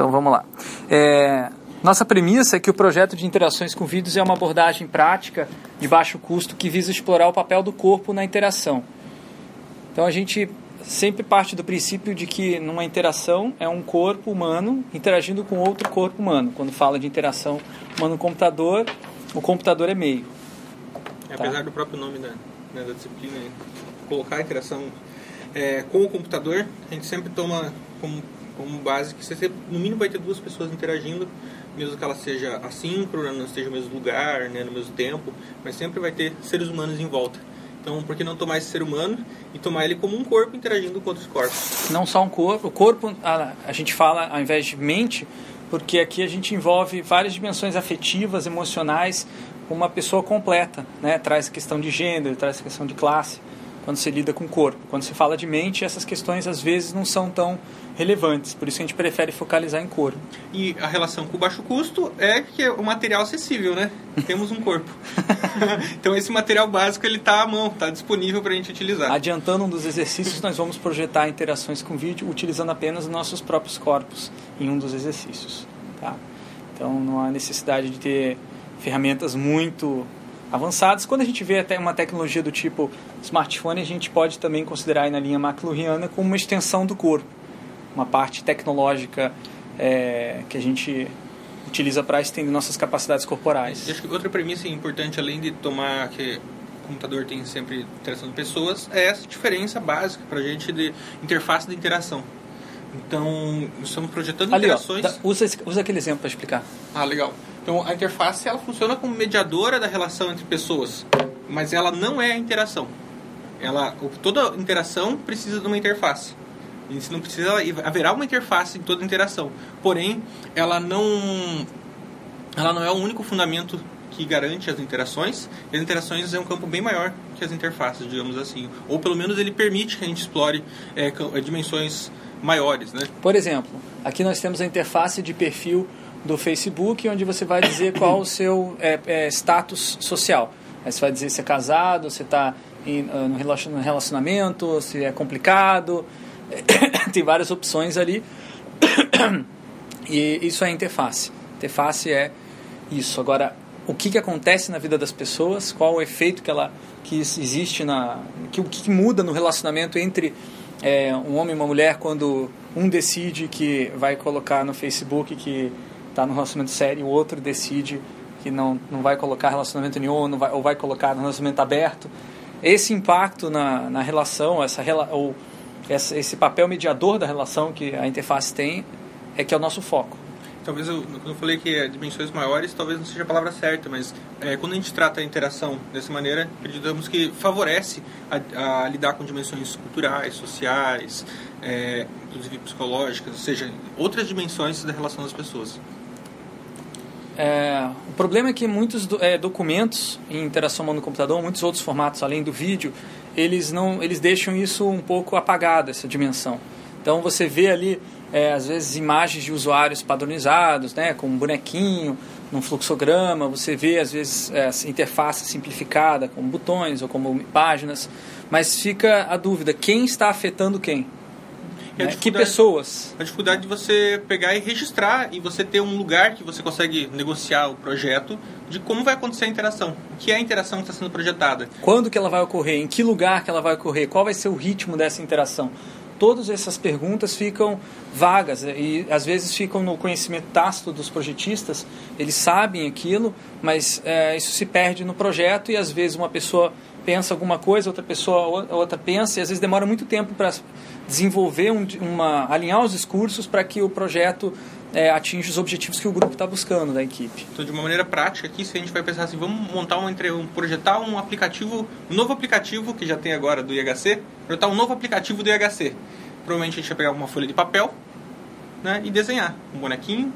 Então vamos lá. É, nossa premissa é que o projeto de interações com vídeos é uma abordagem prática de baixo custo que visa explorar o papel do corpo na interação. Então a gente sempre parte do princípio de que numa interação é um corpo humano interagindo com outro corpo humano. Quando fala de interação humano-computador, o computador é meio. É, tá? Apesar do próprio nome da, né, da disciplina, colocar a interação é, com o computador, a gente sempre toma como, como base que você no mínimo vai ter duas pessoas interagindo, mesmo que ela seja assíncrona, não esteja no mesmo lugar, né, no mesmo tempo, mas sempre vai ter seres humanos em volta. Então, por que não tomar esse ser humano e tomar ele como um corpo interagindo com outros corpos? Não só um corpo. O corpo, a, a gente fala ao invés de mente, porque aqui a gente envolve várias dimensões afetivas, emocionais, uma pessoa completa, né? Traz a questão de gênero, traz a questão de classe, quando se lida com o corpo. Quando se fala de mente, essas questões às vezes não são tão relevantes, por isso a gente prefere focalizar em corpo. E a relação com o baixo custo é que é o material acessível, né? Temos um corpo. então esse material básico ele está à mão, está disponível para a gente utilizar. Adiantando um dos exercícios, nós vamos projetar interações com vídeo utilizando apenas nossos próprios corpos em um dos exercícios. Tá? Então não há necessidade de ter ferramentas muito avançadas. Quando a gente vê até uma tecnologia do tipo smartphone, a gente pode também considerar aí na linha McLuhaniana como uma extensão do corpo uma parte tecnológica é, que a gente utiliza para estender nossas capacidades corporais. E acho que outra premissa importante, além de tomar que o computador tem sempre interação de pessoas, é essa diferença básica para a gente de interface de interação. Então, estamos projetando Ali, interações... Ó, usa, usa aquele exemplo para explicar. Ah, legal. Então, a interface ela funciona como mediadora da relação entre pessoas, mas ela não é a interação. Ela, toda interação precisa de uma interface. Isso não precisa haverá uma interface em toda interação. Porém, ela não ela não é o único fundamento que garante as interações. As interações é um campo bem maior que as interfaces, digamos assim. Ou pelo menos ele permite que a gente explore é, é, dimensões maiores, né? Por exemplo, aqui nós temos a interface de perfil do Facebook, onde você vai dizer qual o seu é, é, status social. Aí você vai dizer se é casado, se está ah, no relacionamento, se é complicado, tem várias opções ali. e isso é interface. interface é isso. Agora, o que, que acontece na vida das pessoas, qual o efeito que ela que existe na que o que muda no relacionamento entre é, um homem e uma mulher quando um decide que vai colocar no Facebook que está no relacionamento sério, o outro decide que não, não vai colocar relacionamento nenhum, não vai, ou vai colocar no relacionamento aberto. Esse impacto na, na relação, essa ou essa, esse papel mediador da relação que a interface tem é que é o nosso foco. Talvez eu, eu falei que é dimensões maiores, talvez não seja a palavra certa, mas é, quando a gente trata a interação dessa maneira, acreditamos que favorece a, a lidar com dimensões culturais, sociais, é, inclusive psicológicas, ou seja, outras dimensões da relação das pessoas. É, o problema é que muitos do, é, documentos em interação no computador, muitos outros formatos além do vídeo, eles não eles deixam isso um pouco apagado essa dimensão. Então você vê ali é, às vezes imagens de usuários padronizados né com um bonequinho num fluxograma. Você vê às vezes é, interface simplificada com botões ou como páginas. Mas fica a dúvida quem está afetando quem né? que pessoas a dificuldade de você pegar e registrar e você ter um lugar que você consegue negociar o projeto de como vai acontecer a interação, o que é a interação que está sendo projetada. Quando que ela vai ocorrer, em que lugar que ela vai ocorrer, qual vai ser o ritmo dessa interação. Todas essas perguntas ficam vagas e às vezes ficam no conhecimento tácito dos projetistas, eles sabem aquilo, mas é, isso se perde no projeto e às vezes uma pessoa pensa alguma coisa, outra pessoa outra pensa e às vezes demora muito tempo para desenvolver um, uma alinhar os discursos para que o projeto é, atinge os objetivos que o grupo está buscando da equipe. Então, de uma maneira prática aqui, se a gente vai pensar assim, vamos montar um, um projetar um aplicativo, um novo aplicativo que já tem agora do IHC, projetar um novo aplicativo do IHC. Provavelmente a gente vai pegar uma folha de papel, né, e desenhar um bonequinho,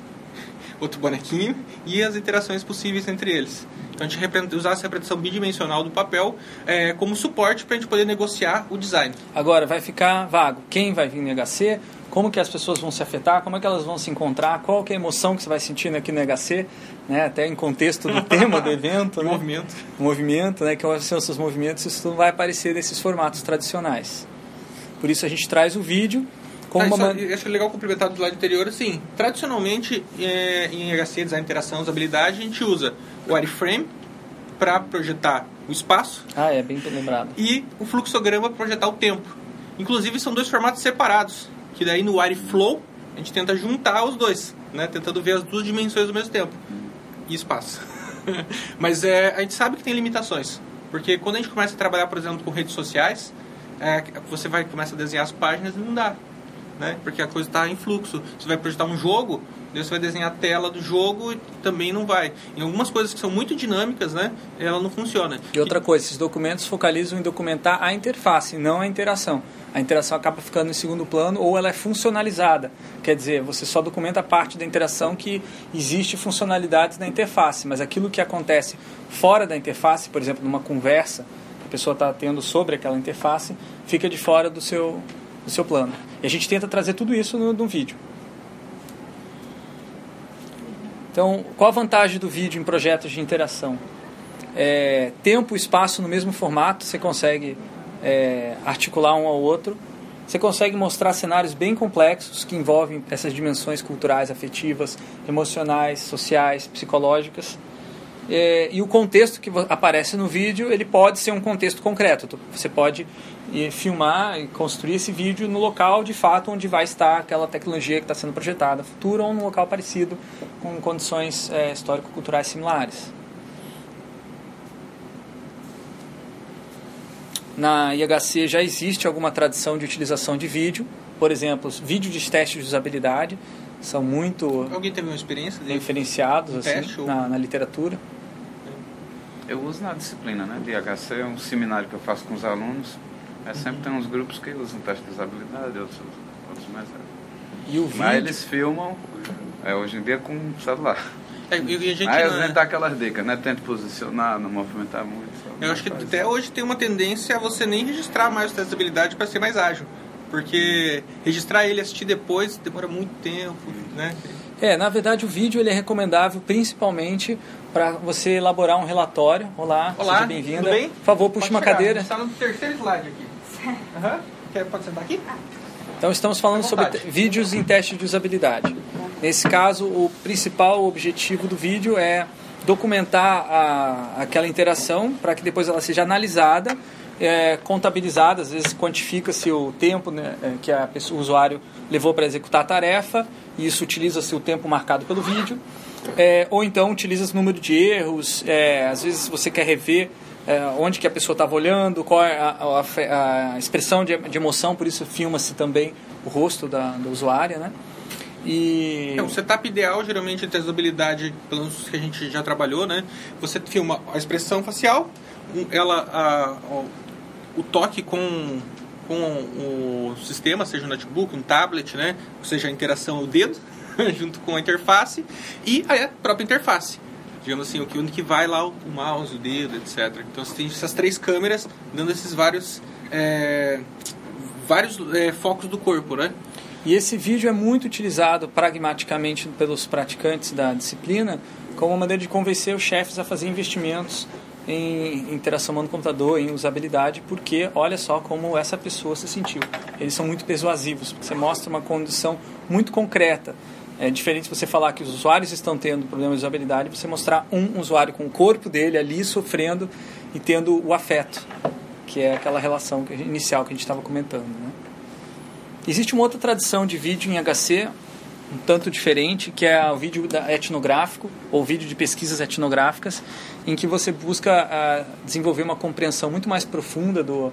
outro bonequinho e as interações possíveis entre eles. Então a gente usar essa representação bidimensional do papel é, como suporte para a gente poder negociar o design. Agora vai ficar vago. Quem vai vir no IHC? como que as pessoas vão se afetar, como é que elas vão se encontrar, qual que é a emoção que você vai sentir aqui no HC, né, até em contexto do tema do evento. né? Movimento. movimento, né, que são os seus movimentos, isso tudo vai aparecer nesses formatos tradicionais. Por isso a gente traz o vídeo Como tá, uma... isso, acho legal complementar do slide anterior, assim, tradicionalmente é, em HC, design, interação, usabilidade, a gente usa o wireframe para projetar o espaço. Ah, é, bem lembrado. E o fluxograma para projetar o tempo. Inclusive são dois formatos separados, que daí no wireflow a gente tenta juntar os dois, né, tentando ver as duas dimensões ao mesmo tempo. E espaço. Mas é, a gente sabe que tem limitações. Porque quando a gente começa a trabalhar, por exemplo, com redes sociais, é, você vai começa a desenhar as páginas e não dá. Né? Porque a coisa está em fluxo. Você vai projetar um jogo, você vai desenhar a tela do jogo e também não vai. Em algumas coisas que são muito dinâmicas, né, ela não funciona. E outra coisa, esses documentos focalizam em documentar a interface, não a interação. A interação acaba ficando em segundo plano ou ela é funcionalizada. Quer dizer, você só documenta a parte da interação que existe funcionalidades na interface, mas aquilo que acontece fora da interface, por exemplo, numa conversa que a pessoa está tendo sobre aquela interface, fica de fora do seu, do seu plano. E a gente tenta trazer tudo isso no, no vídeo. Então, qual a vantagem do vídeo em projetos de interação? É, tempo e espaço no mesmo formato, você consegue é, articular um ao outro. Você consegue mostrar cenários bem complexos que envolvem essas dimensões culturais, afetivas, emocionais, sociais, psicológicas. É, e o contexto que aparece no vídeo, ele pode ser um contexto concreto. Você pode ir filmar e construir esse vídeo no local, de fato, onde vai estar aquela tecnologia que está sendo projetada, futura ou num local parecido, com condições é, histórico-culturais similares. Na IHC já existe alguma tradição de utilização de vídeo, por exemplo, vídeos de testes de usabilidade são muito Alguém teve uma experiência de referenciados um assim, teste ou- na, na literatura. Eu uso na disciplina, né? De HC, é um seminário que eu faço com os alunos. É sempre tem uns grupos que usam teste de usabilidade, outros, outros mais. E o Mas vídeo, eles filmam é, hoje em dia com celular. É, e a gente Aí eles dão aquelas dicas, né? Tente posicionar, não movimentar muito. Eu acho que faz. até hoje tem uma tendência a você nem registrar mais o teste de habilidade para ser mais ágil. Porque registrar ele e assistir depois demora muito tempo, né? É, na verdade o vídeo ele é recomendável principalmente para você elaborar um relatório. Olá, Olá, seja bem-vinda. tudo bem? Por favor, puxe Pode uma chegar, cadeira. Está no terceiro slide aqui. Aham. Quer, pode sentar aqui? Então estamos falando sobre vídeos em teste de usabilidade. Nesse caso, o principal objetivo do vídeo é documentar a, aquela interação para que depois ela seja analisada, é, contabilizada, às vezes quantifica-se o tempo né, é, que a pessoa, o usuário levou para executar a tarefa, e isso utiliza-se o tempo marcado pelo vídeo, é, ou então utiliza-se o número de erros, é, às vezes você quer rever é, onde que a pessoa estava olhando, qual é a, a- a expressão de, de emoção, por isso filma-se também o rosto da, da usuária, né? E É, o setup ideal, geralmente, de habilidade, pelo menos que a gente já trabalhou, né? Você filma a expressão facial, ela, a- o, toque com, com o sistema, seja um notebook, um tablet, né? Ou seja, a interação o dedo, junto com a interface, e a própria interface. Digamos assim, o que, que vai lá o mouse, o dedo, etc. Então, você tem essas três câmeras dando esses vários... é, vários é, focos do corpo, né? E esse vídeo é muito utilizado pragmaticamente pelos praticantes da disciplina como uma maneira de convencer os chefes a fazer investimentos em interação humano-computador, em usabilidade, porque olha só como essa pessoa se sentiu. Eles são muito persuasivos, você mostra uma condição muito concreta. É diferente você falar que os usuários estão tendo problemas de usabilidade, você mostrar um usuário com o corpo dele ali sofrendo e tendo o afeto, que é aquela relação inicial que a gente estava comentando. Né? Existe uma outra tradição de vídeo em HC, um tanto diferente, que é o vídeo etnográfico, ou vídeo de pesquisas etnográficas, em que você busca ah, desenvolver uma compreensão muito mais profunda do,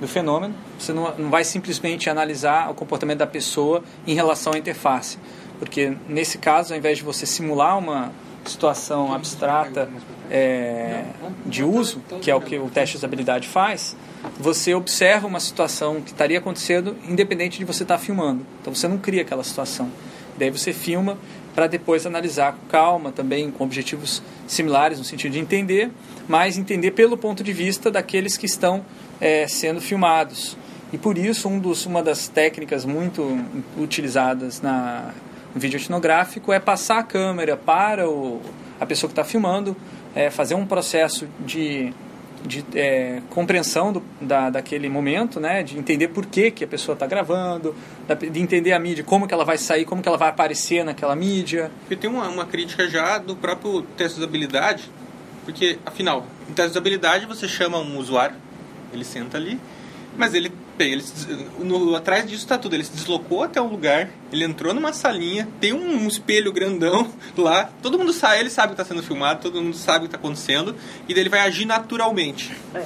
do fenômeno. Você não, não vai simplesmente analisar o comportamento da pessoa em relação à interface. Porque, nesse caso, ao invés de você simular uma situação abstrata é, de uso, que é o que o teste de usabilidade faz, você observa uma situação que estaria acontecendo independente de você estar filmando. Então você não cria aquela situação. Daí você filma para depois analisar com calma, também com objetivos similares no sentido de entender, mas entender pelo ponto de vista daqueles que estão é, sendo filmados. E por isso um dos, uma das técnicas muito utilizadas na, no vídeo etnográfico é passar a câmera para o, a pessoa que está filmando, é, fazer um processo de de é, compreensão do, da, daquele momento, né? De entender por que, que a pessoa está gravando, de entender a mídia, como que ela vai sair, como que ela vai aparecer naquela mídia. Porque tem uma, uma crítica já do próprio teste de usabilidade, porque, afinal, em teste de usabilidade você chama um usuário, ele senta ali, mas ele bem, ele no, atrás disso está tudo. Ele se deslocou até um lugar, ele entrou numa salinha, tem um, um espelho grandão lá. Todo mundo sai, ele sabe que está sendo filmado, todo mundo sabe o que está acontecendo, e daí ele vai agir naturalmente. É.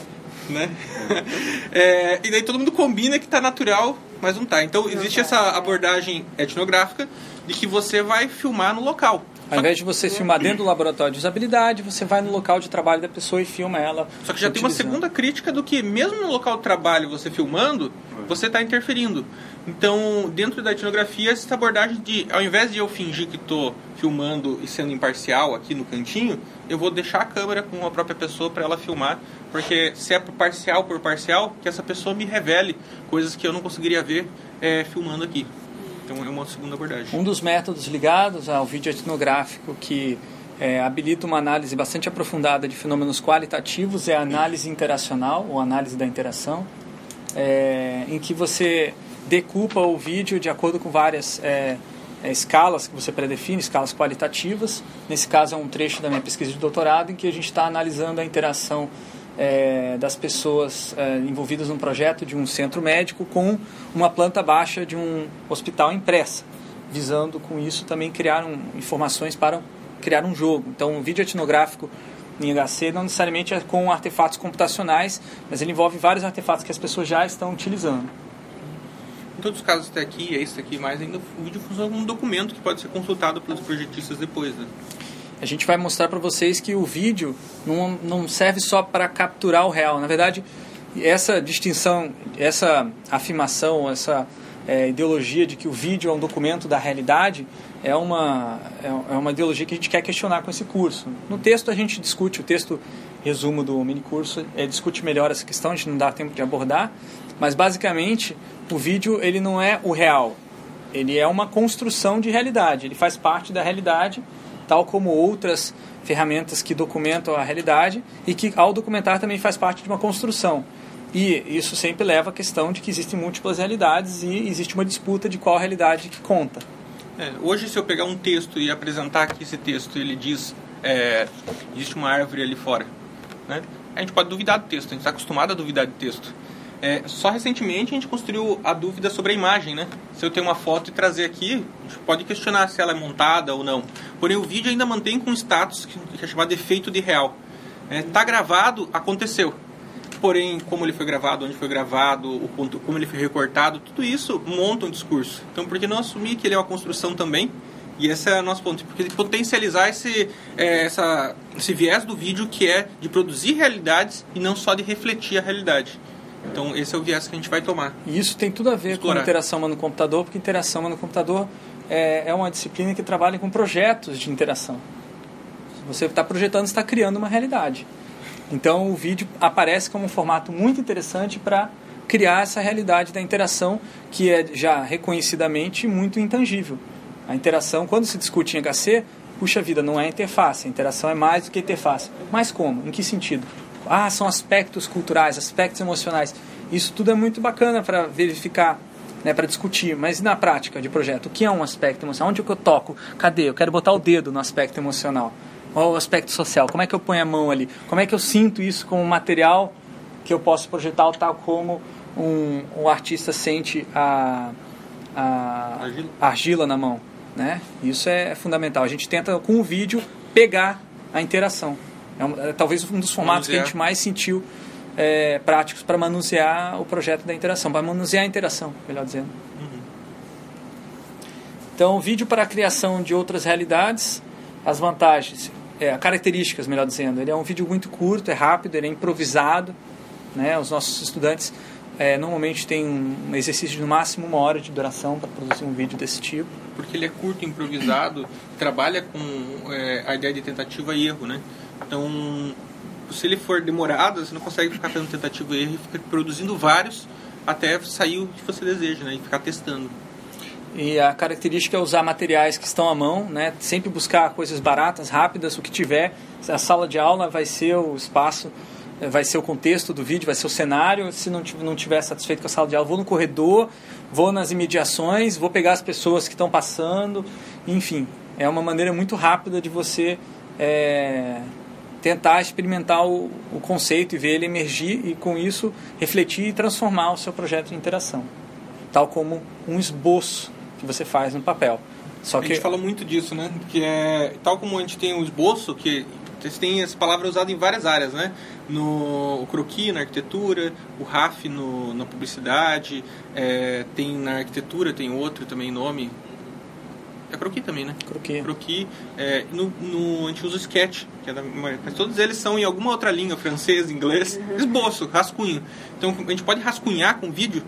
Né? é, e daí todo mundo combina que está natural, mas não está. Então existe essa é. abordagem etnográfica de que você vai filmar no local. Ao invés de você filmar dentro do laboratório de usabilidade, você vai no local de trabalho da pessoa e filma ela. Só que já tem uma segunda crítica do que, mesmo no local de trabalho, você filmando, você está interferindo. Então, dentro da etnografia, essa abordagem de, ao invés de eu fingir que estou filmando e sendo imparcial aqui no cantinho, eu vou deixar a câmera com a própria pessoa para ela filmar, porque se é parcial por parcial, que essa pessoa me revele coisas que eu não conseguiria ver é, filmando aqui. Então é uma segunda abordagem. Um dos métodos ligados ao vídeo etnográfico que é, habilita uma análise bastante aprofundada de fenômenos qualitativos é a análise interacional, ou análise da interação, é, em que você decupa o vídeo de acordo com várias é, é escalas que você predefine, escalas qualitativas. Nesse caso é um trecho da minha pesquisa de doutorado em que a gente está analisando a interação é, das pessoas é, envolvidas num projeto de um centro médico com uma planta baixa de um hospital impressa, visando com isso também criar um, informações para criar um jogo. Então, o vídeo etnográfico em HC não necessariamente é com artefatos computacionais, mas ele envolve vários artefatos que as pessoas já estão utilizando. Em todos os casos até aqui, esse aqui mais ainda, o vídeo funciona como um documento que pode ser consultado pelos projetistas depois, né? A gente vai mostrar para vocês que o vídeo não, não serve só para capturar o real. Na verdade, essa distinção, essa afirmação, essa é, ideologia de que o vídeo é um documento da realidade é uma, é, é uma ideologia que a gente quer questionar com esse curso. No texto a gente discute, o texto resumo do mini curso é, discute melhor essa questão, a gente não dá tempo de abordar, mas basicamente o vídeo ele não é o real, ele é uma construção de realidade, ele faz parte da realidade tal como outras ferramentas que documentam a realidade e que, ao documentar, também faz parte de uma construção. E isso sempre leva à questão de que existem múltiplas realidades e existe uma disputa de qual realidade que conta. É, hoje, se eu pegar um texto e apresentar aqui esse texto, ele diz: é, existe uma árvore ali fora. Né? A gente pode duvidar do texto, a gente está acostumado a duvidar do texto. É, só recentemente a gente construiu a dúvida sobre a imagem, né? Se eu tenho uma foto e trazer aqui, a gente pode questionar se ela é montada ou não. Porém, o vídeo ainda mantém com status que é chamado efeito de real. Está é, gravado, aconteceu. Porém, como ele foi gravado, onde foi gravado, o ponto, como ele foi recortado, tudo isso monta um discurso. Então, por que não assumir que ele é uma construção também? E esse é o nosso ponto, porque potencializar esse, é, essa, esse viés do vídeo que é de produzir realidades e não só de refletir a realidade. Então, esse é o viés que a gente vai tomar. E isso tem tudo a ver Explorar. com interação humano-computador, porque interação humano-computador é, é uma disciplina que trabalha com projetos de interação. Você está projetando, está criando uma realidade. Então, o vídeo aparece como um formato muito interessante para criar essa realidade da interação que é já reconhecidamente muito intangível. A interação, quando se discute em HC, puxa vida, não é interface. A interação é mais do que interface. Mas como? Em que sentido? Ah, são aspectos culturais, aspectos emocionais. Isso tudo é muito bacana para verificar, né, para discutir. Mas na prática de projeto, o que é um aspecto emocional? Onde é que eu toco? Cadê? Eu quero botar o dedo no aspecto emocional. Qual o aspecto social? Como é que eu ponho a mão ali? Como é que eu sinto isso como material que eu posso projetar tal como um, um artista sente a, a argila. argila na mão? Né? Isso é fundamental. A gente tenta, com o vídeo, pegar a interação. É, um, é talvez um dos formatos manusear. que a gente mais sentiu é, práticos para manusear o projeto da interação, para manusear a interação, melhor dizendo. Uhum. Então, vídeo para a criação de outras realidades, as vantagens, é, características, melhor dizendo. Ele é um vídeo muito curto, é rápido, ele é improvisado. Né? Os nossos estudantes é, normalmente têm um exercício de no máximo uma hora de duração para produzir um vídeo desse tipo. Porque ele é curto, improvisado, trabalha com é, a ideia de tentativa e erro, né? Então, se ele for demorado, você não consegue ficar fazendo tentativa e erro e ficar produzindo vários até sair o que você deseja, né? E ficar testando. E a característica é usar materiais que estão à mão, né? Sempre buscar coisas baratas, rápidas, o que tiver. A sala de aula vai ser o espaço vai ser o contexto do vídeo, vai ser o cenário. Se não não tiver satisfeito com a sala de aula, vou no corredor, vou nas imediações, vou pegar as pessoas que estão passando. Enfim, é uma maneira muito rápida de você é, tentar experimentar o, o conceito e ver ele emergir e, com isso, refletir e transformar o seu projeto de interação. Tal como um esboço que você faz no papel. Só que... A gente fala muito disso, né? Que é tal como a gente tem o esboço, que você tem essa palavra usada em várias áreas, né? No croquis, na arquitetura, o RAF no, na publicidade, é, tem na arquitetura, tem outro também nome. É croquis também, né? Croquis. Croquis. É, no, no, a gente usa o sketch, que é da, mas todos eles são em alguma outra língua, francês, inglês. Uhum. Esboço, rascunho. Então a gente pode rascunhar com vídeo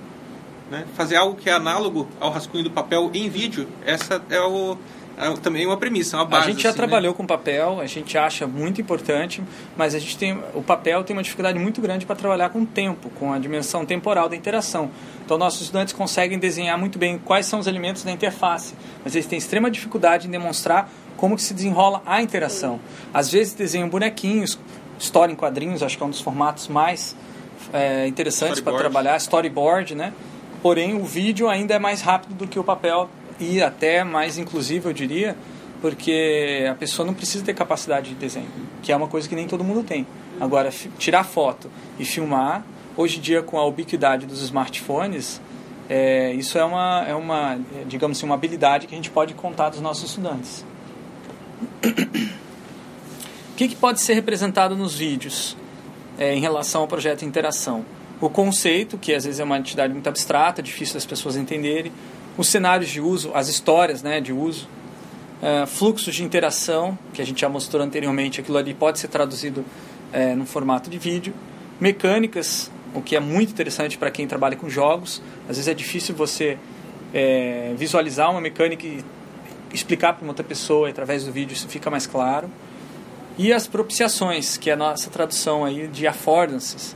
né? Fazer algo que é análogo ao rascunho do papel em vídeo, essa é, o, é também uma premissa, uma base. A gente já assim, trabalhou né? com papel, a gente acha muito importante, mas a gente tem o papel tem uma dificuldade muito grande para trabalhar com o tempo, com a dimensão temporal da interação. Então nossos estudantes conseguem desenhar muito bem quais são os elementos da interface, mas eles têm extrema dificuldade em demonstrar como que se desenrola a interação. Às vezes desenham bonequinhos, história em quadrinhos, acho que é um dos formatos mais é, interessantes para trabalhar, storyboard, né? Porém, o vídeo ainda é mais rápido do que o papel e até mais inclusivo, eu diria, porque a pessoa não precisa ter capacidade de desenho, que é uma coisa que nem todo mundo tem. Agora, tirar foto e filmar, hoje em dia com a ubiquidade dos smartphones, é, isso é uma, é uma, digamos assim, uma habilidade que a gente pode contar dos nossos estudantes. O que, que pode ser representado nos vídeos é, em relação ao projeto de interação? o conceito, que às vezes é uma entidade muito abstrata, difícil das pessoas entenderem, os cenários de uso, as histórias né, de uso, uh, fluxos de interação, que a gente já mostrou anteriormente, aquilo ali pode ser traduzido uh, no formato de vídeo, mecânicas, o que é muito interessante para quem trabalha com jogos, às vezes é difícil você uh, visualizar uma mecânica e explicar para uma outra pessoa através do vídeo, isso fica mais claro. E as propiciações, que é a nossa tradução aí de affordances,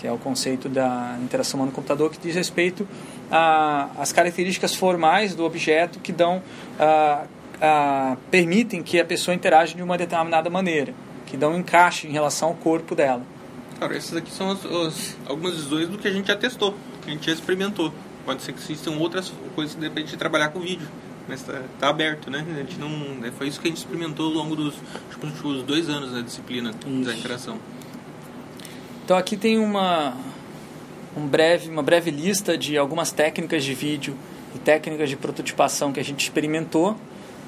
que é o conceito da interação humano-computador, que diz respeito às características formais do objeto que dão, a, a, permitem que a pessoa interaja de uma determinada maneira, que dão um encaixe em relação ao corpo dela. Cara, essas aqui são as, as, algumas visões do que a gente já testou, que a gente já experimentou. Pode ser que existam outras coisas que depende de trabalhar com vídeo, mas está tá aberto, né? A gente não, é, foi isso que a gente experimentou ao longo dos últimos dois anos da disciplina isso. da interação. Então aqui tem uma, um breve, uma breve lista de algumas técnicas de vídeo e técnicas de prototipação que a gente experimentou.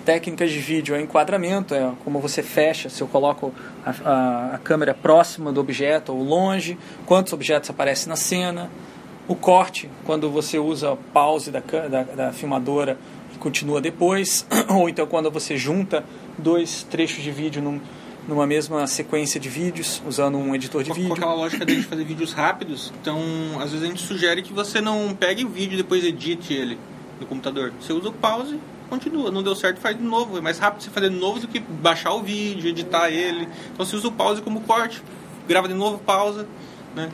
Técnicas de vídeo é enquadramento, é como você fecha, se eu coloco a, a, a câmera próxima do objeto ou longe, quantos objetos aparecem na cena. O corte, quando você usa pause da, da, da filmadora e continua depois, ou então quando você junta dois trechos de vídeo num, numa mesma sequência de vídeos, usando um editor de com, vídeo. Com aquela lógica de fazer vídeos rápidos, então às vezes a gente sugere que você não pegue o vídeo e depois edite ele no computador. Você usa o pause continua. Não deu certo, faz de novo. É mais rápido você fazer de novo do que baixar o vídeo, editar ele. Então você usa o pause como corte, grava de novo, pausa, né?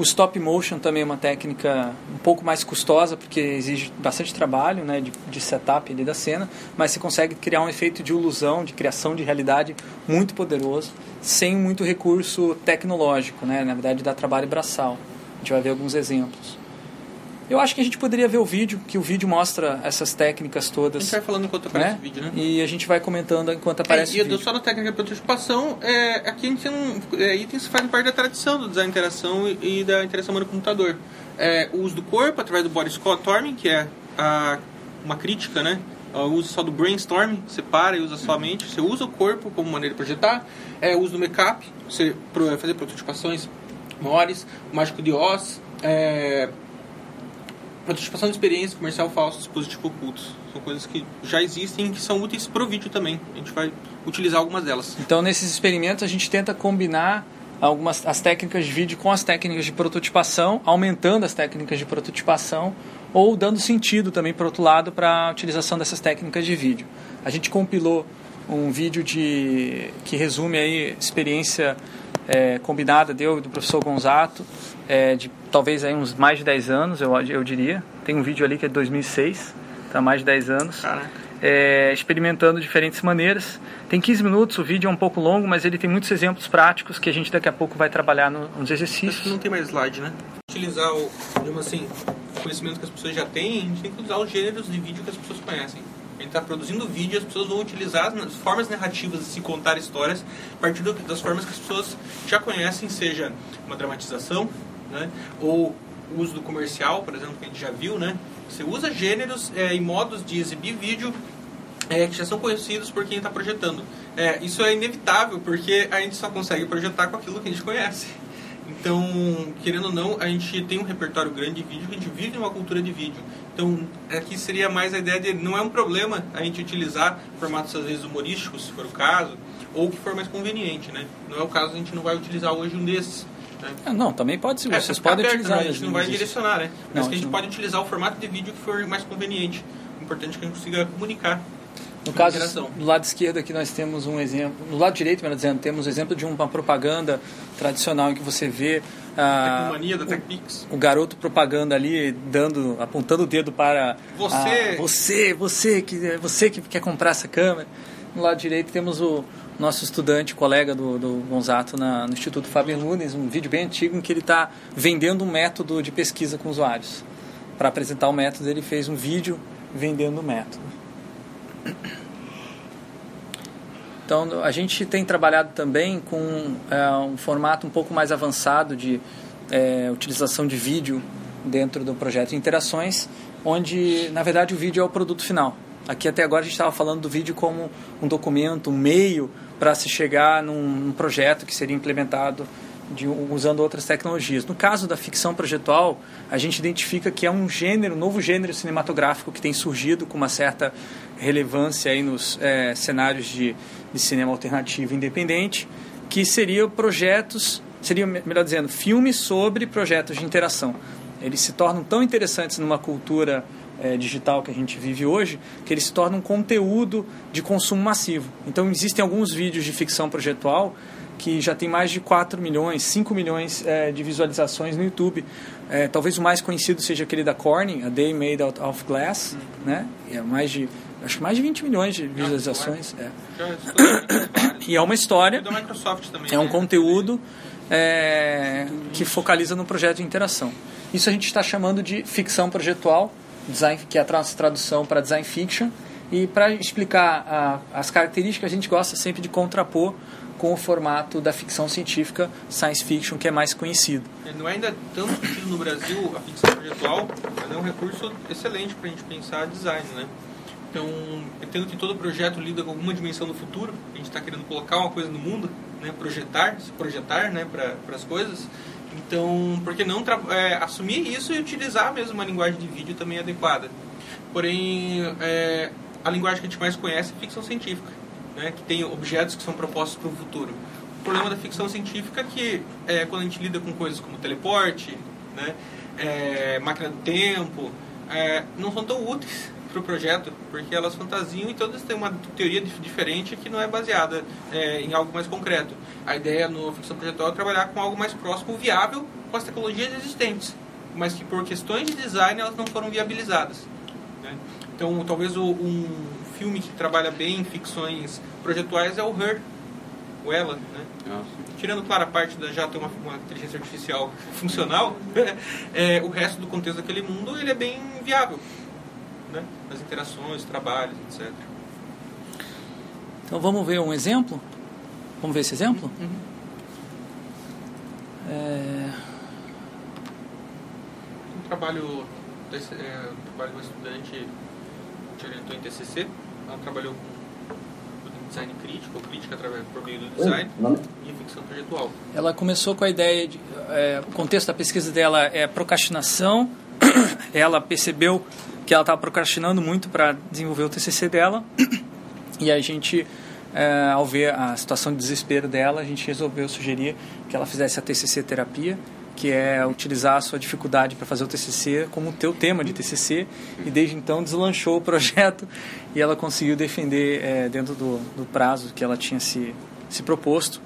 O stop motion também é uma técnica um pouco mais custosa, porque exige bastante trabalho né, de, de setup ali da cena, mas você consegue criar um efeito de ilusão, de criação de realidade muito poderoso, sem muito recurso tecnológico, né? na verdade dá trabalho braçal. A gente vai ver alguns exemplos. Eu acho que a gente poderia ver o vídeo, que o vídeo mostra essas técnicas todas. A gente vai falando enquanto aparece né? o vídeo, né? E a gente vai comentando enquanto aparece é, o vídeo. Só na técnica de prototipação, é, aqui a gente tem um, é, itens que fazem parte da tradição do design interação e, e da interação humano-computador. É, o uso do corpo através do body storming, que é a, uma crítica, né? O uso só do brainstorming, você para e usa só a mente. Você usa o corpo como maneira de projetar. É, o uso do make-up, você fazer prototipações maiores. O mágico de Oz. É, participação de experiência, comercial falso, dispositivo oculto. São coisas que já existem e que são úteis para o vídeo também. A gente vai utilizar algumas delas. Então, nesses experimentos, a gente tenta combinar algumas as técnicas de vídeo com as técnicas de prototipação, aumentando as técnicas de prototipação ou dando sentido também, por outro lado, para a utilização dessas técnicas de vídeo. A gente compilou um vídeo de que resume aí experiência é, combinada deu do professor Gonzato é, de talvez aí uns mais de 10 anos, eu, eu diria. Tem um vídeo ali que é de 2006, tá mais de 10 anos. É, experimentando diferentes maneiras. Tem 15 minutos, o vídeo é um pouco longo, mas ele tem muitos exemplos práticos que a gente daqui a pouco vai trabalhar no, nos exercícios. Acho que não tem mais slide, né? Utilizar o, digamos assim, o conhecimento que as pessoas já têm, a gente tem que usar os gêneros de vídeo que as pessoas conhecem. Gente está produzindo vídeo, as pessoas vão utilizar as formas narrativas de se contar histórias a partir das formas que as pessoas já conhecem, seja uma dramatização, né? ou o uso do comercial, por exemplo, que a gente já viu, né? Você usa gêneros é, e modos de exibir vídeo é, que já são conhecidos por quem está projetando. É, isso é inevitável, porque a gente só consegue projetar com aquilo que a gente conhece. Então, querendo ou não, a gente tem um repertório grande de vídeo, a gente vive uma cultura de vídeo. Então, aqui seria mais a ideia de não é um problema a gente utilizar formatos às vezes humorísticos, se for o caso, ou o que for mais conveniente, né? Não é o caso, a gente não vai utilizar hoje um desses. Né? Ah, não, também pode ser. É, Vocês podem aberto, utilizar. Né? A gente não vai direcionar, né? Mas não, que a gente não... pode utilizar o formato de vídeo que for mais conveniente. O importante é que a gente consiga comunicar. No caso, do lado esquerdo aqui nós temos um exemplo, no lado direito, melhor dizendo, temos um exemplo de uma propaganda tradicional em que você vê a Tecnomania da TechPix. O, o garoto propaganda ali, dando, apontando o dedo para você, a, você, você que você que quer comprar essa câmera. No lado direito temos o nosso estudante, colega do, do Gonzato na, no Instituto Faber Nunes, um vídeo bem antigo em que ele está vendendo um método de pesquisa com usuários. Para apresentar o método, ele fez um vídeo vendendo o método. Então, a gente tem trabalhado também com é, um formato um pouco mais avançado de é, utilização de vídeo dentro do projeto interações, onde, na verdade, o vídeo é o produto final. Aqui até agora a gente estava falando do vídeo como um documento, um meio para se chegar num, num, projeto que seria implementado de, usando outras tecnologias. No caso da ficção projetual, a gente identifica que é um gênero, um novo gênero cinematográfico que tem surgido com uma certa relevância aí nos é, cenários de, de cinema alternativo independente, que seria projetos, seria melhor dizendo, filmes sobre projetos de interação. Eles se tornam tão interessantes numa cultura é, digital que a gente vive hoje, que eles se tornam um conteúdo de consumo massivo. Então, existem alguns vídeos de ficção projetual que já tem mais de 4 milhões, 5 milhões é, de visualizações no YouTube. É, talvez o mais conhecido seja aquele da Corning, A Day Made Out of Glass, né? é mais de, acho que mais de 20 milhões de visualizações. É. E é uma história, é um né? conteúdo é, que focaliza no projeto de interação. Isso a gente está chamando de ficção projetual, design, que é a tradução para design fiction. E para explicar a, as características, a gente gosta sempre de contrapor com o formato da ficção científica science fiction, que é mais conhecido. Não é ainda tão discutido no Brasil a ficção projetual, mas é um recurso excelente para a gente pensar design, né? Então, entendo que todo projeto lida com alguma dimensão do futuro, a gente está querendo colocar uma coisa no mundo, né? projetar, se projetar né? para as coisas. Então, por que não é, assumir isso e utilizar mesmo uma linguagem de vídeo também adequada? Porém, é, a linguagem que a gente mais conhece é ficção científica, né, que tem objetos que são propostos para o futuro. O problema da ficção científica é que é, quando a gente lida com coisas como teleporte, né, é, máquina do tempo, é, não são tão úteis para o projeto, porque elas fantasiam e todas têm uma teoria diferente que não é baseada é, em algo mais concreto. A ideia no ficção projetual é trabalhar com algo mais próximo, viável, com as tecnologias existentes, mas que por questões de design elas não foram viabilizadas. Né? Então, talvez o, um filme que trabalha bem em ficções projetuais é o Her, o Ela, né? Tirando, claro, a parte da já ter uma, uma inteligência artificial funcional, é, o resto do contexto daquele mundo ele é bem viável né? nas interações, trabalhos, etc. Então vamos ver um exemplo? Vamos ver esse exemplo? Uhum. É... Um trabalho, desse, é, um trabalho com estudante orientou em TCC, ela trabalhou com design crítico, crítica através por meio do design e ficção projetual. Ela começou com a ideia de, é, o contexto da pesquisa dela é procrastinação. ela percebeu que ela estava procrastinando muito para desenvolver o TCC dela. E a gente, é, ao ver a situação de desespero dela, a gente resolveu sugerir que ela fizesse a TCC terapia, que é utilizar a sua dificuldade para fazer o TCC como teu tema de TCC. E desde então deslanchou o projeto e ela conseguiu defender é, dentro do, do prazo que ela tinha se, se proposto.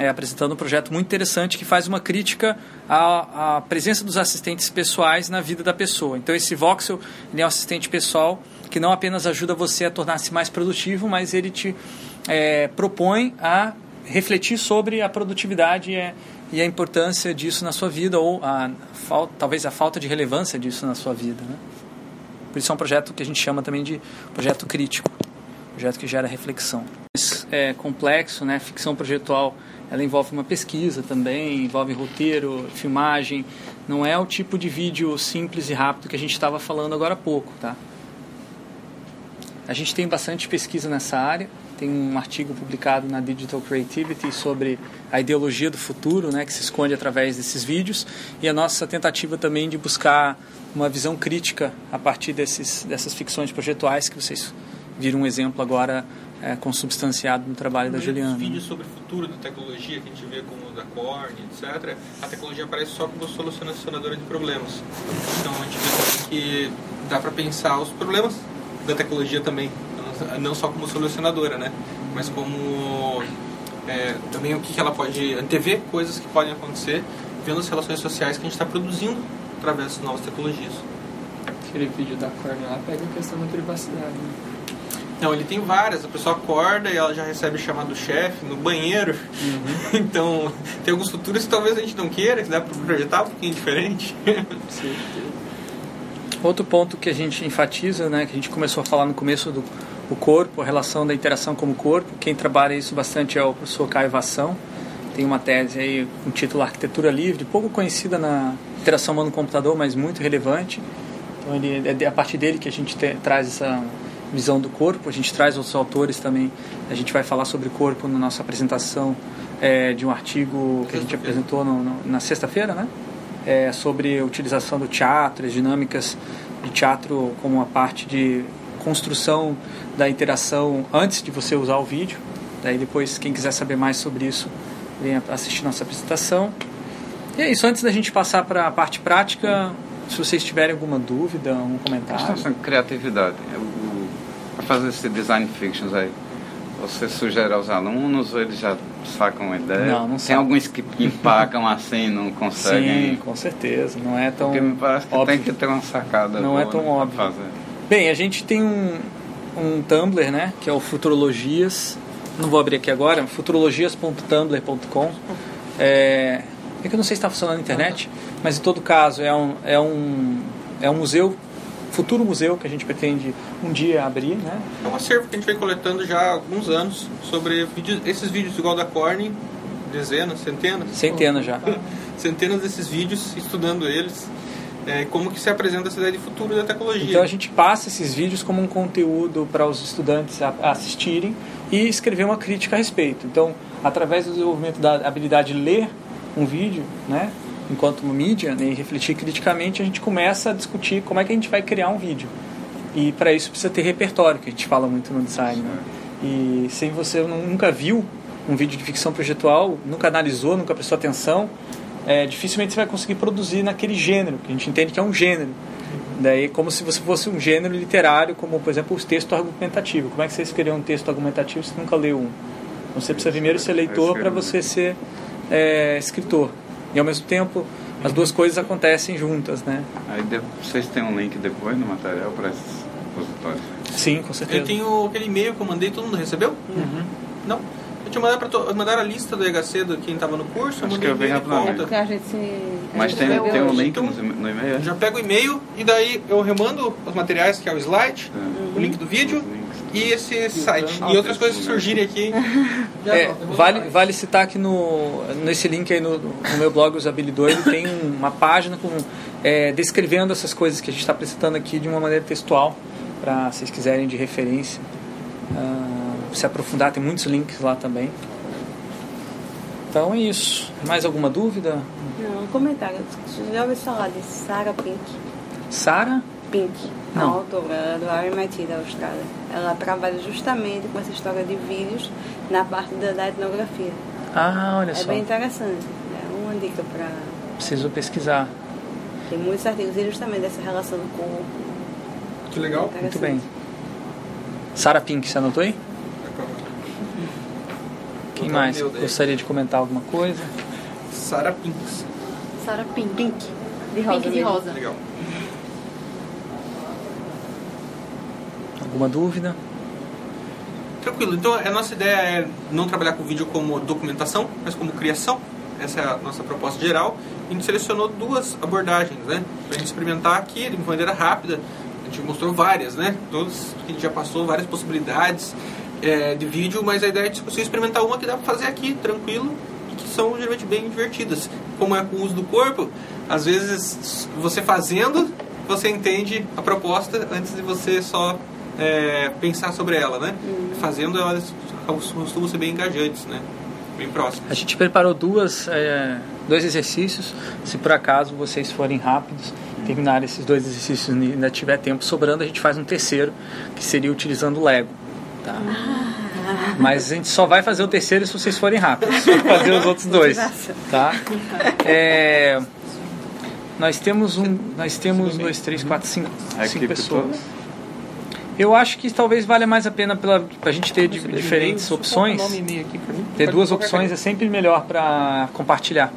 é, apresentando um projeto muito interessante que faz uma crítica à, à, presença dos assistentes pessoais na vida da pessoa. Então, esse Voxel é um assistente pessoal que não apenas ajuda você a tornar-se mais produtivo, mas ele te é, propõe a refletir sobre a produtividade e, a importância disso na sua vida, ou a, talvez a falta de relevância disso na sua vida. Né? Por isso é um projeto que a gente chama também de projeto crítico, projeto que gera reflexão. É complexo, né? Ficção projetual, ela envolve uma pesquisa também, envolve roteiro, filmagem. Não é o tipo de vídeo simples e rápido que a gente estava falando agora há pouco, tá? A gente tem bastante pesquisa nessa área. Tem um artigo publicado na Digital Creativity sobre a ideologia do futuro, né, que se esconde através desses vídeos, e a nossa tentativa também de buscar uma visão crítica a partir desses, dessas ficções projetuais que vocês viram um exemplo agora é, consubstanciado no trabalho da Juliana. vídeos sobre o futuro da tecnologia que a gente vê como o da Korn, etc., a tecnologia aparece só como solucionadora de problemas. Então a gente vê que dá para pensar os problemas da tecnologia também, não só como solucionadora, né? Mas como é, também o que ela pode antever coisas que podem acontecer, vendo as relações sociais que a gente está produzindo através das novas tecnologias. Aquele vídeo da Korn lá pega a questão da privacidade. Né? Não, ele tem várias. A pessoa acorda e ela já recebe chamado do chefe no banheiro. Uhum. então, tem alguns futuros que talvez a gente não queira, que dá para projetar um pouquinho diferente. Sim. Outro ponto que a gente enfatiza, né, que a gente começou a falar no começo do o corpo, a relação da interação com o corpo. Quem trabalha isso bastante é o professor Caio Vação. Tem uma tese aí com um título Arquitetura Livre, pouco conhecida na interação humano-computador, mas muito relevante. Então ele, é a partir dele que a gente te, traz essa visão do corpo. A gente traz outros autores também. A gente vai falar sobre corpo na nossa apresentação é, de um artigo que a gente apresentou no, no, na sexta-feira, né? É, sobre a utilização do teatro, as dinâmicas de teatro como uma parte de construção da interação antes de você usar o vídeo. Daí depois, quem quiser saber mais sobre isso, venha assistir nossa apresentação. E é isso, antes da gente passar para a parte prática, se vocês tiverem alguma dúvida, um comentário. Questão criatividade. Para fazer esse design fictions aí, você sugere aos alunos ou eles já sacam a ideia? Não, não Tem alguns que empacam assim, não conseguem. Sim, com certeza. Não é tão. Porque me parece que óbvio. tem que ter uma sacada. Não é tão óbvio. Fazer. Bem, a gente tem um, um Tumblr, né? Que é o Futurologias. Não vou abrir aqui agora, futurologias.tumblr.com. É, é que eu não sei se está funcionando na internet, mas em todo caso é um, é um, é um museu, futuro museu que a gente pretende um dia abrir, né? É um acervo que a gente vem coletando já há alguns anos sobre vídeos, esses vídeos igual da Corning, dezenas, centenas? Centenas já. centenas desses vídeos, estudando eles é, como que se apresenta essa ideia de futuro da tecnologia. Então a gente passa esses vídeos como um conteúdo para os estudantes assistirem e escrever uma crítica a respeito. Então, através do desenvolvimento da habilidade de ler um vídeo, né, enquanto mídia, né, e refletir criticamente, a gente começa a discutir como é que a gente vai criar um vídeo. E para isso precisa ter repertório, que a gente fala muito no design. Né? E se você nunca viu um vídeo de ficção projetual, nunca analisou, nunca prestou atenção, é, dificilmente você vai conseguir produzir naquele gênero, que a gente entende que é um gênero. Daí, como se você fosse um gênero literário, como, por exemplo, o texto argumentativo. Como é que você escreveu um texto argumentativo se nunca leu um? Então, você precisa primeiro ser leitor para você ser é, escritor. E, ao mesmo tempo, as duas coisas acontecem juntas, né? Aí, vocês têm um link depois no material para esses repositórios? Sim, com certeza. Eu tenho aquele e-mail que eu mandei, todo mundo recebeu? Uhum. Não? Te mandar pra mandar a lista do EHC do quem estava no curso. Acho que eu vi rapidamente. Mas tem, tem um link no, no e-mail? Já pego o e-mail e daí eu remando os materiais, que é o slide, é. o link do vídeo e esse site. E outras coisas que surgirem aqui. É, vale, vale citar que no, nesse link aí no, no meu blog Usabilidor tem uma página com, é, descrevendo essas coisas que a gente está apresentando aqui de uma maneira textual, para vocês quiserem de referência. Uh, se aprofundar, tem muitos links lá também. Então é isso. Mais alguma dúvida? Não, um comentário. Você já ouviu falar de Sarah Pink? Sarah? Pink, Não. a autora do RMIT da Austrália. Ela trabalha justamente com essa história de vídeos na parte da, da etnografia. Ah, olha é só. É bem interessante. É uma dica para. Preciso pesquisar. Tem muitos artigos e justamente dessa relação do corpo. Que legal. Muito bem. Sarah Pink, você anotou aí? O mais gostaria de comentar alguma coisa? Sara Pinks. Sara Pink. Pink. De rosa. Pink de rosa. Legal. Alguma dúvida? Tranquilo. Então, a nossa ideia é não trabalhar com vídeo como documentação, mas como criação. Essa é a nossa proposta geral. A gente selecionou duas abordagens, né? Pra gente experimentar aqui de maneira rápida. A gente mostrou várias, né? Todas que a gente já passou, várias possibilidades é, de vídeo, mas a ideia é de você experimentar uma que dá pra fazer aqui, tranquilo, e que são geralmente bem divertidas. Como é com o uso do corpo, às vezes você fazendo, você entende a proposta antes de você só é, pensar sobre ela, né? Fazendo elas costumam ser bem engajantes, né? Bem próximas. A gente preparou duas, é, dois exercícios. Se por acaso vocês forem rápidos, terminarem esses dois exercícios e ainda tiver tempo sobrando, a gente faz um terceiro, que seria utilizando o Lego. Tá? Mas a gente só vai fazer o terceiro se vocês forem rápidos. Fazer os outros dois. Tá? É, nós temos um. Nós temos dois, três, quatro, cinco, cinco pessoas. Eu acho que talvez valha mais a pena para a gente ter di- diferentes opções. Ter duas opções é sempre melhor para compartilhar.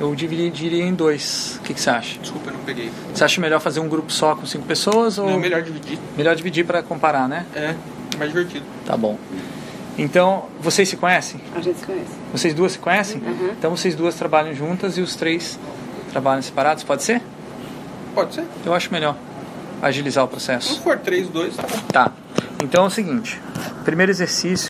Eu dividiria em dois. O que, que você acha? Desculpa, eu não peguei. Você acha melhor fazer um grupo só com cinco pessoas ou Não melhor dividir. melhor dividir para comparar, né? É mais divertido. Tá bom. Então, vocês se conhecem? A gente se conhece. Vocês duas se conhecem? Então vocês duas trabalham juntas e os três trabalham separados, pode ser? Pode ser. Eu acho melhor agilizar o Se processo. for 3, 2, tá bom. Tá. Então é o seguinte: primeiro exercício